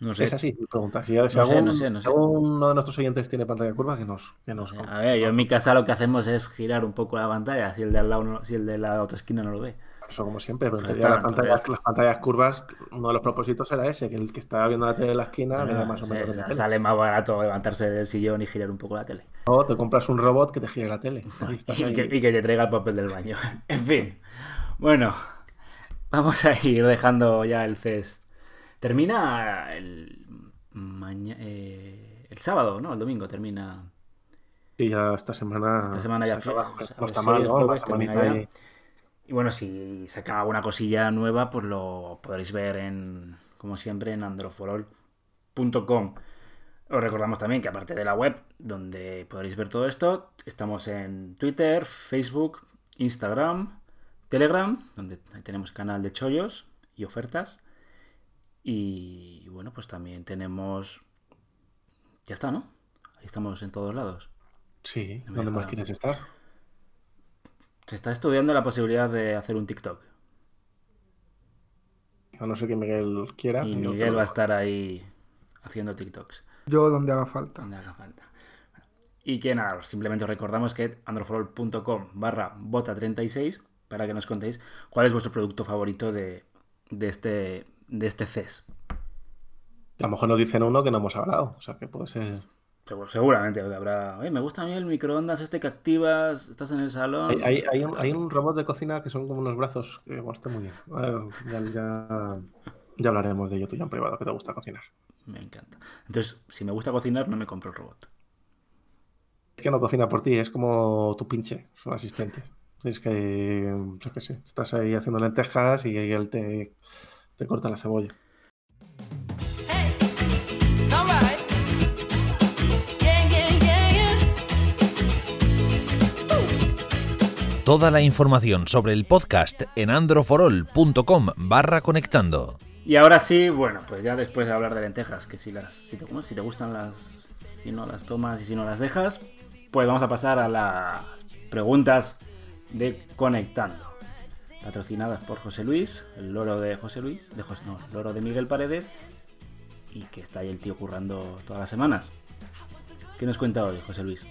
No sé. Es así, mi pregunta. Si, si No sé, algún- no sé, no sé. si alguno de nuestros oyentes tiene pantalla curva, que nos, que nos a ver, yo en mi casa lo que hacemos es girar un poco la pantalla, si el de al lado si el de la otra esquina no lo ve. Eso como siempre, pero las pantallas, las pantallas curvas, uno de los propósitos era ese, que el que está viendo la tele en la esquina vea Bueno, más o menos. sale más barato levantarse del sillón y girar un poco la tele. O te compras un robot que te gire la tele. <laughs> Y que, y que te traiga el papel del baño. <laughs> en fin. Bueno, vamos a ir dejando ya el CES. Termina el maña- eh, el sábado, ¿no? El domingo termina. Sí, ya esta semana. Esta semana ya sea, no está mal, ¿no? Y bueno, si saca alguna cosilla nueva, pues lo podréis ver en, como siempre, en androforall.com. Os recordamos también que aparte de la web, donde podréis ver todo esto, estamos en Twitter, Facebook, Instagram, Telegram, donde tenemos canal de chollos y ofertas. Y bueno, pues también tenemos... Ya está, ¿no? Ahí estamos en todos lados. Sí, No ¿dónde más quieres estar? Se está estudiando la posibilidad de hacer un TikTok. A no ser que Miguel quiera. Y Miguel va a estar ahí haciendo TikToks. Yo donde haga falta. donde haga falta. Y que nada, simplemente os recordamos que androforol.com barra bota36 para que nos contéis cuál es vuestro producto favorito de, de este, de este CES. A lo mejor nos dicen uno que no hemos hablado. O sea que puede ser. Seguro- Seguramente habrá. "Oye, me gusta a mí el microondas este que activas, estás en el salón. Hay, hay- hay un, hay un robot de cocina que son como unos brazos que bueno, está muy bien. Bueno, ya, ya- ya hablaremos de ello tú ya en privado, que te gusta cocinar. Me encanta. Entonces, si me gusta cocinar, no me compro el robot. Es que no cocina por ti, es como tu pinche, es un asistente. Tienes que, yo qué sé, estás ahí haciendo lentejas y ahí él te, te corta la cebolla. Toda la información sobre el podcast en androforol.com barra conectando. Y ahora sí, bueno, pues ya después de hablar de lentejas, que si las si te, ¿cómo es? si te gustan las si no las tomas y si no las dejas, pues vamos a pasar a las preguntas de Conectando. Patrocinadas por José Luis, el loro de José Luis, de José, no, el loro de Miguel Paredes, y que está ahí el tío currando todas las semanas. ¿Qué nos cuenta hoy, José Luis?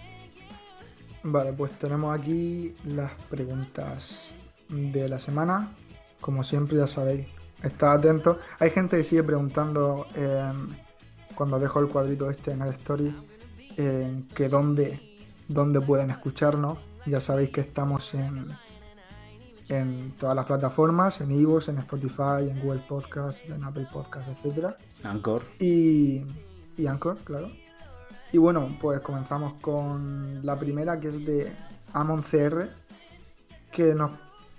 Vale, pues tenemos aquí las preguntas de la semana. Como siempre, ya sabéis, estad atentos. Hay gente que sigue preguntando eh, cuando dejo el cuadrito este en el story eh, que dónde, dónde pueden escucharnos. Ya sabéis que estamos en, en todas las plataformas, en iVoox, en Spotify, en Google Podcast, en Apple Podcast, etcétera Anchor. y, y Anchor, claro. Y bueno, pues comenzamos con la primera que es de AmonCR, que nos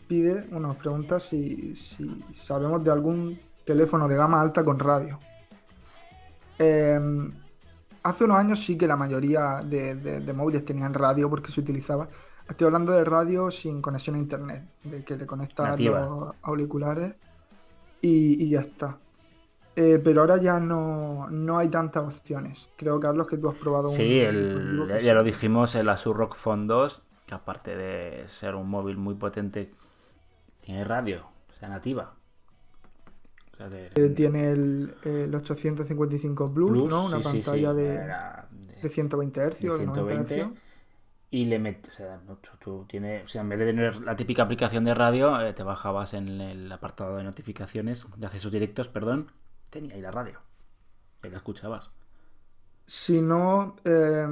pide, nos pregunta si, si sabemos de algún teléfono de gama alta con radio. Eh, hace unos años sí que la mayoría de, de- de móviles tenían radio porque se utilizaba. Estoy hablando de radio sin conexión a internet, de que le conectas Nativa. los auriculares y, y ya está. Eh, pero ahora ya no, no hay tantas opciones. Creo, Carlos, que tú has probado un Sí, dispositivo el, ya sí. lo dijimos, el Asus ROG Phone 2, que aparte de ser un móvil muy potente, tiene radio, o sea, nativa. O sea, de- Eh, tiene el, el 855 Plus, Plus, ¿no? Una sí, sí, sí, pantalla de, de- de 120 Hz de o de 90 120, Hz. Y le metes, o sea, tú, tienes, o sea, en vez de tener la típica aplicación de radio, eh, te bajabas en el apartado de notificaciones, de accesos directos, perdón, tenía ahí la radio, y la escuchabas. Si no, eh,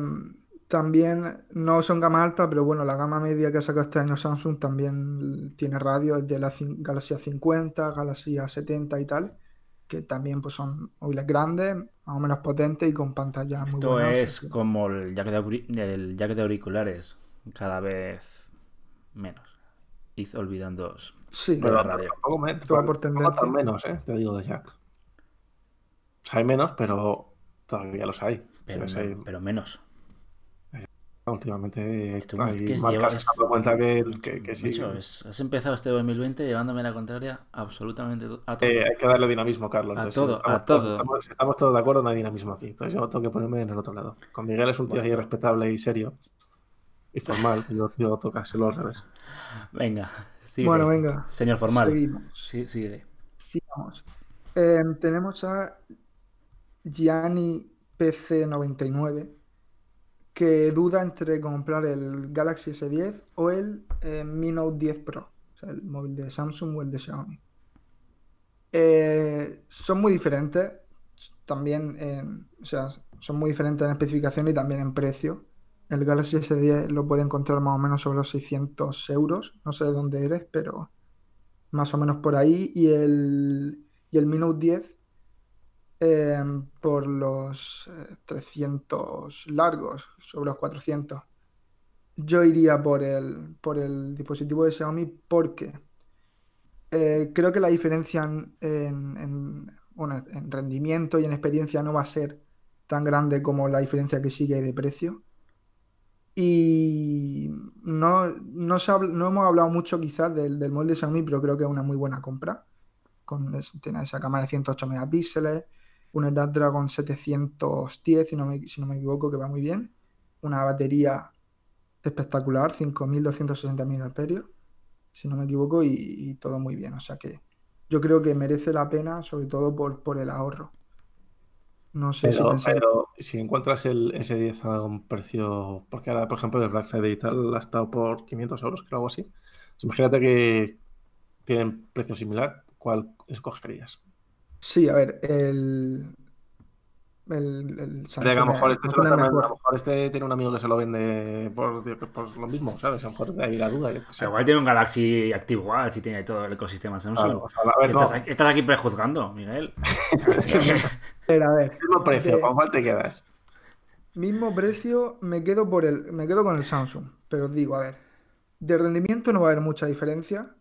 también no son gama alta, pero bueno, la gama media que ha sacado este año Samsung también tiene radio, de la Galaxy A50, Galaxy A70 y tal, que también pues son móviles grandes, más o menos potentes y con pantallas muy Esto es como el jack, de, el jack de auriculares, cada vez menos. Id olvidándoos. Sí, Pero- la radio. tampoco, me- Esto va por tendencia. menos, ¿eh? Te digo de Jack. O sea, hay menos, pero todavía los hay. Pero menos. Últimamente Esto hay es que marcas lleva- que se han dado cuenta que, que, que sí. Macho, es- has empezado este 2020 llevándome la contraria absolutamente a todo. Eh, hay que darle dinamismo, Carlos. A Entonces, todo, estamos a todos- todo. Estamos, si estamos todos de acuerdo, no hay dinamismo aquí. Entonces yo tengo que ponerme en el otro lado. Con Miguel es un tío ahí respetable y serio. Y formal. y <laughs> yo, yo tocárselo al revés. Venga, sigue. Bueno, venga. Señor formal. Seguimos. Sí, sigue. Sigamos. Eh, tenemos a Gianni PC99 que duda entre comprar el Galaxy S10 o el eh, Mi Note 10 Pro, o sea, el móvil de Samsung o el de Xiaomi. Eh, son muy diferentes, también en, o sea, son muy diferentes en especificación y también en precio. El Galaxy S10 lo puede encontrar más o menos sobre los 600 euros, no sé de dónde eres, pero más o menos por ahí. Y el, y el Mi Note 10 eh, por los eh, 300 largos, sobre los 400. Yo iría por el, por el dispositivo de Xiaomi porque eh, creo que la diferencia en, rendimiento y en experiencia no va a ser tan grande como la diferencia que sigue de precio. Y no, no, hemos hablado mucho quizás del, del molde Xiaomi, pero creo que es una muy buena compra. Con, tiene esa cámara de 108 megapíxeles, un Snapdragon 710, si no me, si no me equivoco, que va muy bien. Una batería espectacular, 5260 mAh, si no me equivoco, y, y todo muy bien. O sea que yo creo que merece la pena, sobre todo por, por el ahorro. No sé si Pero, pensáis. pero si encuentras el S10 a un precio, porque ahora, por ejemplo, el Black Friday y tal ha estado por 500 euros, creo, algo así. Imagínate que tienen precio similar, ¿cuál escogerías? Sí, a ver, el. El, el De que a lo Samsung mejor es- este, Samsung está- a lo mejor. este tiene un amigo que se lo vende por, por lo mismo, ¿sabes? A lo mejor de ahí la duda. O sea, igual tiene un Galaxy Active Watch y tiene todo el ecosistema Samsung. Claro, sea, a ver, no, estás, aquí, estás aquí prejuzgando, Miguel. <laughs> A ver, a ver. mismo precio, ¿con cuál te quedas? Mismo precio, me quedo por el, me quedo con el Samsung. Pero os digo, a ver, de rendimiento no va a haber mucha diferencia.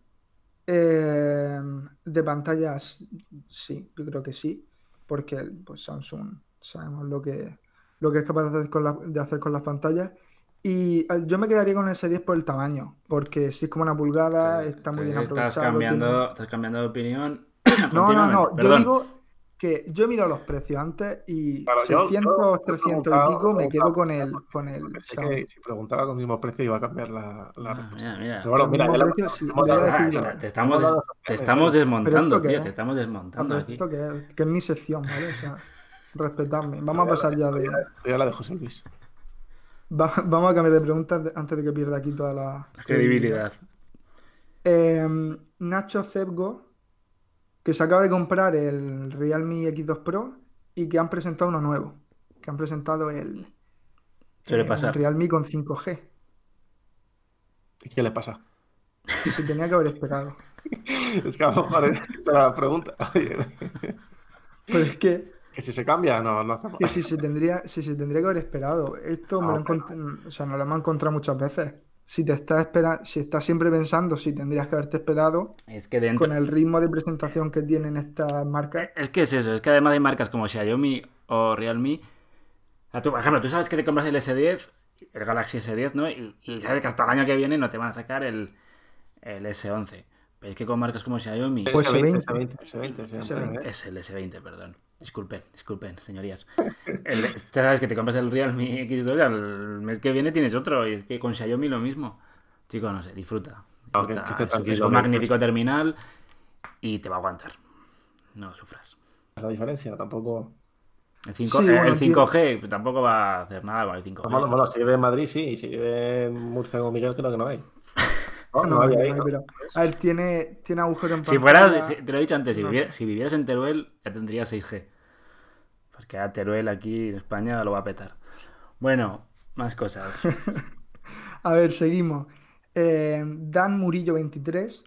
Eh, de pantallas, sí, yo creo que sí. Porque pues Samsung sabemos lo que, lo que es capaz de hacer con, la- de hacer con las pantallas. Y eh, yo me quedaría con el S10 por el tamaño. Porque si es como una pulgada, está muy bien estás aprovechado. cambiando, tiene- estás cambiando de opinión. <coughs> No, no, no. Yo digo que yo he mirado los precios antes y Claro, yo- 600, yo- yo 300 y pico me quedo con el, con el que si preguntaba con el mismo precio iba a cambiar la, la Ah, respuesta. mira, bueno, la- sí, te, estamos, te estamos desmontando, tío. es? Te estamos desmontando aquí. esto que es, que es mi sección, ¿vale? O sea, respetadme. Vamos a pasar ya de. Ya la de José Luis. va- vamos a cambiar de preguntas antes de que pierda aquí toda la La credibilidad. Eh, Nacho Zebgo, que se acaba de comprar el Realme X2 Pro y que han presentado uno nuevo. Que han presentado el, eh, pasar. Realme con 5G. ¿Y qué le pasa? Y se tenía que haber esperado. <laughs> Es que a lo mejor la pregunta. Oye, Pero es que, que si se cambia, no, no hace que si se tendría, si se tendría que haber esperado. Esto me Ah, lo o sea, nos lo hemos encontrado muchas veces. Si te estás esperando, si estás siempre pensando si tendrías que haberte esperado, Es que dentro. con el ritmo de presentación que tienen estas marcas, Es que es eso, es que además hay marcas como Xiaomi o Realme. Tú, por ejemplo, tú sabes que te compras el S10, el Galaxy S10, ¿no? Y, y sabes que hasta el año que viene no te van a sacar el, el S11. Pero es que con marcas como Xiaomi, Pues S20, S20. S20, S20, S20. ¿eh? es el S20, perdón. Disculpen, disculpen, señorías. El, sabes que te compras el Realme X2 y al mes que viene tienes otro. Y es que con Xiaomi lo mismo. Chico, no sé, disfruta. No, que- disfruta. que esté Es- tranquilo, es un magnífico terminal y te va a aguantar. No sufras. La diferencia tampoco. El, 5, Sí, eh, bueno, el tío. 5G tampoco va a hacer nada con el 5G. Bueno, bueno, si vive en Madrid, sí. Y si vive en Murcia o Miguel, creo que no hay. <laughs> No, No, no hay no ahí, hay, ¿no? pero- a ver, tiene, tiene agujero en si pantalla. fueras, si- te lo he dicho antes, si, sé. si vivieras en Teruel ya tendrías 6G. Porque a Teruel aquí en España lo va a petar. Bueno, más cosas. <laughs> A ver, seguimos. Eh, Dan Murillo 23,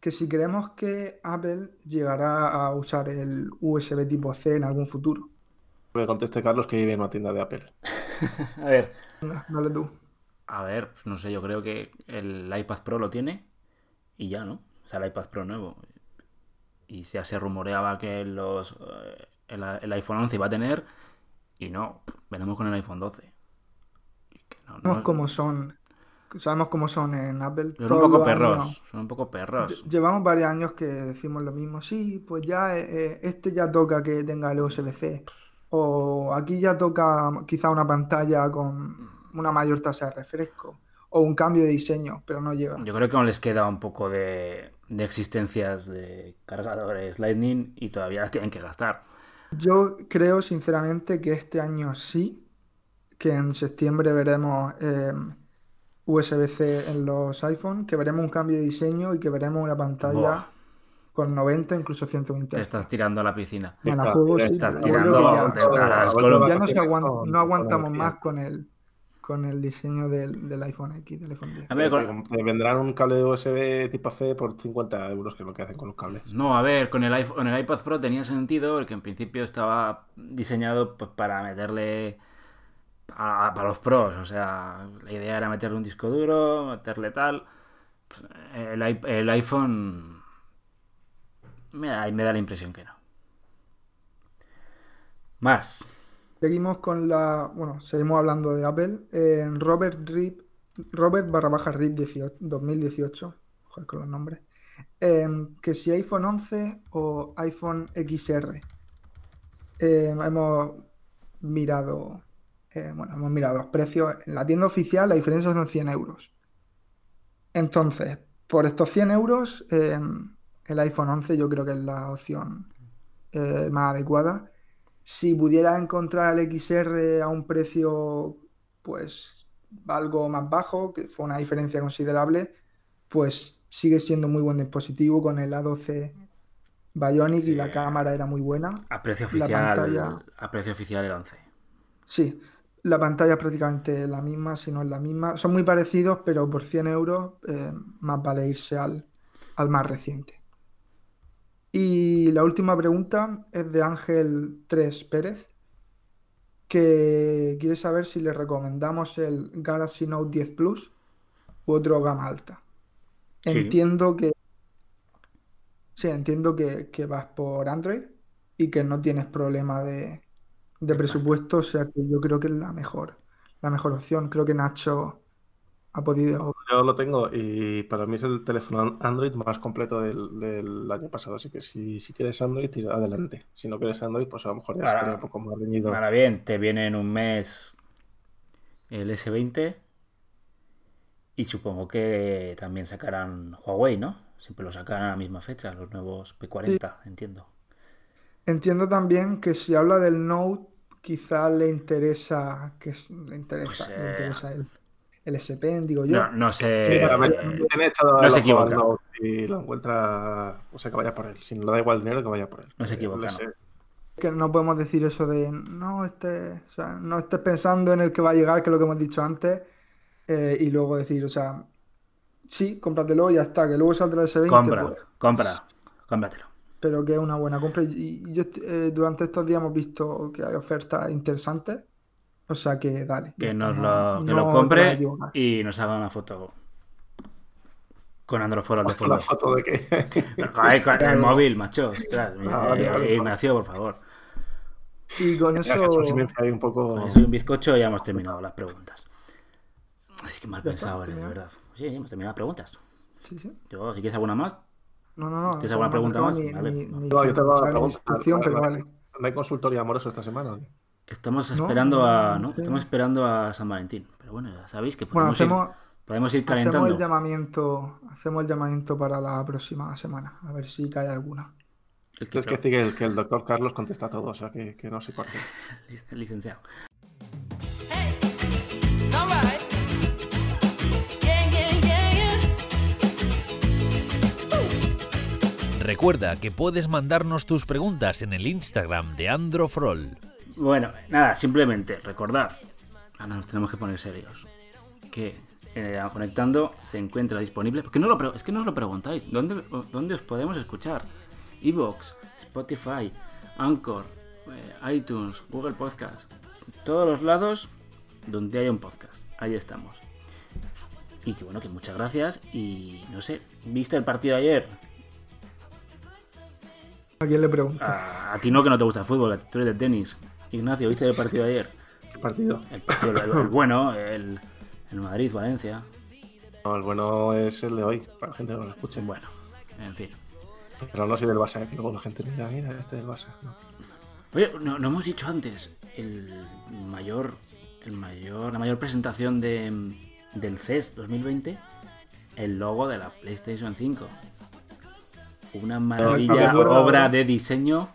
que si creemos que Apple llegará a usar el USB tipo C en algún futuro. Que conteste Carlos que vive en una tienda de Apple. <laughs> A ver, No, dale tú. a ver, pues no sé, yo creo que el iPad Pro lo tiene y ya, ¿no? O sea, el iPad Pro nuevo. Y ya se rumoreaba que los eh, el, el iPhone 11 iba a tener y no, veremos con el iPhone 12. Y que no- no- Sabemos cómo son. Sabemos cómo son en Apple. son un poco perros, años. son un poco perros. Lle- Llevamos varios años que decimos lo mismo. Sí, pues ya eh, eh, este ya toca que tenga el USB-C. O aquí ya toca quizá una pantalla con una mayor tasa de refresco. O un cambio de diseño, pero no llega. Yo creo que aún les queda un poco de, de existencias de cargadores Lightning y todavía las tienen que gastar. Yo creo sinceramente que este año sí, que en septiembre veremos eh, USB-C en los iPhone, que veremos un cambio de diseño y que veremos una pantalla Buah. con 90, incluso 120 Te estás tirando a la piscina. Bueno, a Está- juego sí, estás tirando- ya- te estás ya no, se no aguantamos con- más con el, con el diseño del, del iPhone X, del iPhone 10. A ver, Te, con- te vendrán un cable de USB tipo C por 50 euros, que es lo que hacen con los cables. No, a ver, con el, iPhone- con el iPad Pro tenía sentido porque en principio estaba diseñado pues, para meterle a- para los pros. O sea, la idea era meterle un disco duro, meterle tal. Pues, El, el iPhone me da, me da la impresión que no. Más. Seguimos con la. Bueno, seguimos hablando de Apple. Eh, Robert Rip. Robert barra baja Rip 18 2018. Joder, con los nombres. Eh, que si iPhone 11 o iPhone XR. Eh, hemos mirado. eh, bueno, hemos mirado los precios. En la tienda oficial la diferencia son 100 euros. Entonces, por estos 100 euros, eh, el iPhone 11 yo creo que es la opción eh, más adecuada. Si pudieras encontrar el XR a un precio, pues algo más bajo, que fue una diferencia considerable, pues sigue siendo muy buen dispositivo con el A12 Bionic y la cámara era muy buena. A precio La oficial, pantalla- a precio oficial el 11. Sí, la pantalla es prácticamente la misma, si no es la misma. Son muy parecidos, pero por 100 euros eh, más vale irse al, al más reciente. Y la última pregunta es de Ángel 3 Pérez, que quiere saber si le recomendamos el Galaxy Note 10 Plus u otro gama alta. Sí. Entiendo que sí, entiendo que, que vas por Android y que no tienes problema de, de presupuesto, o sea que yo creo que es la mejor, la mejor opción. Creo que Nacho ha podido. Yo lo tengo y para mí es el teléfono Android más completo del, del año pasado. Así que si, si quieres Android, tira adelante. Si no quieres Android, pues a lo mejor ya Ahora- estaría un poco más reñido. Ahora bien, te viene en un mes el S20 y supongo que también sacarán Huawei, ¿no? Siempre lo sacan a la misma fecha, los nuevos P40, entiendo. Entiendo también que si habla del Note, quizá le interesa que le interesa, Pues, le eh, interesa el, el S Pen, digo yo. No, no sé. Sí, a ver, eh, no se ojo al equivoca. Y lo encuentra, o sea, que vaya por él. Si no le da igual el dinero, que vaya por él. No se Eh, equivoca, no. que no podemos decir eso de no estés, o sea, no estés pensando en el que va a llegar, que es lo que hemos dicho antes, eh, y luego decir, o sea, sí, cómpratelo y ya está, que luego saldrá el S20, compra, pues, compra, cómpratelo. pero que es una buena compra. Y yo eh, durante estos días hemos visto que hay ofertas interesantes, o sea que dale. Que nos no- lo, que no lo te compre y nos haga una foto con Android de La fondo. foto de que. <laughs> Ay, con el móvil, macho. Ostras, <laughs> eh, vale. Ignacio, por favor. Y con eso, un poco. Con eso y un bizcocho ya hemos terminado las preguntas. Es que mal pensado, eres, de verdad. Sí, hemos terminado las preguntas. sí, sí. Yo, si quieres alguna más, No, no, no. ¿Tienes alguna pregunta más? yo tengo una ni pregunta. descripción, pero vale. ¿No hay consultorio amoroso esta semana? Estamos esperando no, a. Estamos esperando a San Valentín. Pero bueno, ya sabéis que Bueno, podemos, hacemos, ir, podemos ir hacemos calentando. el llamamiento, hacemos el llamamiento para la próxima semana, a ver si cae alguna. El que Es que el, que el doctor Carlos contesta todo, o sea, que, que no sé por qué. <laughs> el licenciado. Recuerda que puedes mandarnos tus preguntas en el Instagram de Androfrol. Bueno, nada, simplemente recordad. Ahora nos tenemos que poner serios. Que eh, Conectando se encuentra disponible. Porque no lo es que no os lo preguntáis. ¿Dónde, dónde os podemos escuchar? Evox, Spotify, Anchor, eh, iTunes, Google Podcast. Todos los lados donde haya un podcast. Ahí estamos. Y que bueno, que muchas gracias. Y no sé, ¿viste el partido ayer? ¿A quién le pregunta? A, a ti no que no te gusta el fútbol, tú eres de tenis. Ignacio, ¿viste el partido de ayer? ¿Qué partido? El, partido, el- <laughs> el bueno, el, el Madrid-Valencia. No, el bueno es el de hoy, para la gente que no lo escuche. Bueno, en fin. Pero no soy del Barça, que luego la gente mira, mira, este es del Barça. No. Oye, no, no hemos dicho antes, el mayor, el mayor, la mayor presentación de, del CES 2020, el logo de la PlayStation 5. Una maravilla, obra de diseño,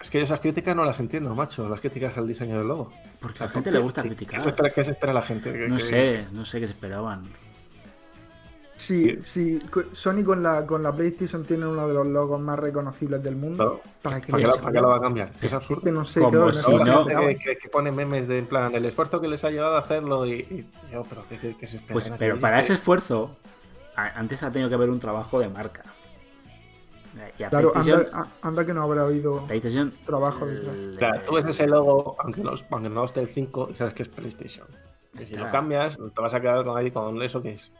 Es que esas críticas no las entiendo, macho. Las críticas al diseño del logo. porque a la gente le gusta ¿Qué- criticar. ¿Qué se espera, qué se espera la gente? No sé, no sé qué se esperaban. Sí, sí, Sony con la, con la PlayStation tiene uno de los logos más reconocibles del mundo. Claro. ¿Para qué ¿Para qué, lo la, para qué la va a cambiar? Es absurdo. Que no sé, que si no que, que- que pone memes de en plan el esfuerzo que les ha llevado a hacerlo y, y- yo, pero ¿qué, qué- qué se espera? Pues, pero para ese esfuerzo, antes ha tenido que haber un trabajo de marca. Y a Claro, anda, que no habrá habido PlayStation trabajo detrás. le- Claro, tú ves ese logo, aunque no, aunque no esté el 5, y sabes que es PlayStation. Y si lo cambias, te vas a quedar con ahí con eso que es.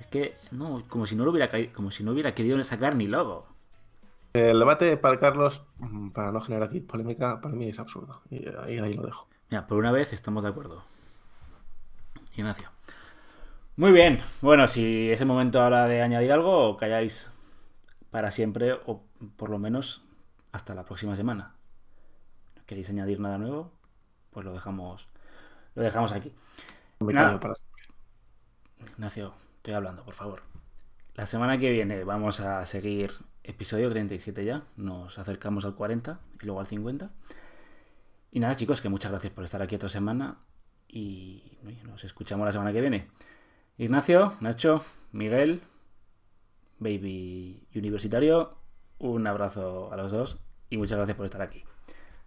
Es que, no, como si no lo hubiera caído- como si no hubiera querido sacar ni logo. El debate para Carlos, mm, para no generar aquí polémica, para mí es absurdo. Y ahí, ahí lo dejo. Mira, por una vez estamos de acuerdo. Ignacio. Muy bien. Bueno, si es el momento ahora de añadir algo, o calláis para siempre, o por lo menos hasta la próxima semana. ¿No ¿Queréis añadir nada nuevo? Pues lo dejamos. Lo dejamos aquí. Nada. para- Ignacio, estoy hablando, por favor. La semana que viene vamos a seguir episodio 37 ya. Nos acercamos al 40 y luego al 50. Y nada, chicos, que muchas gracias por estar aquí otra semana. Y nos escuchamos la semana que viene. Ignacio, Nacho, Miguel, Baby Universitario, un abrazo a los dos y muchas gracias por estar aquí.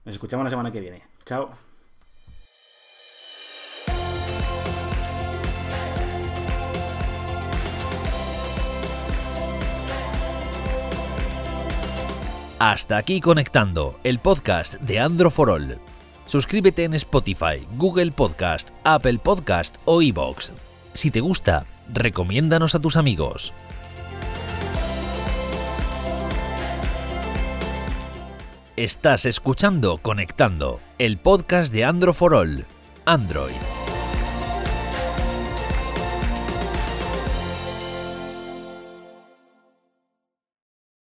Nos escuchamos la semana que viene. Chao. Hasta aquí conectando, el podcast de Andro for All. Suscríbete en Spotify, Google Podcast, Apple Podcast o iBox. Si te gusta, recomiéndanos a tus amigos. Estás escuchando Conectando, el podcast de Andro for All. Android.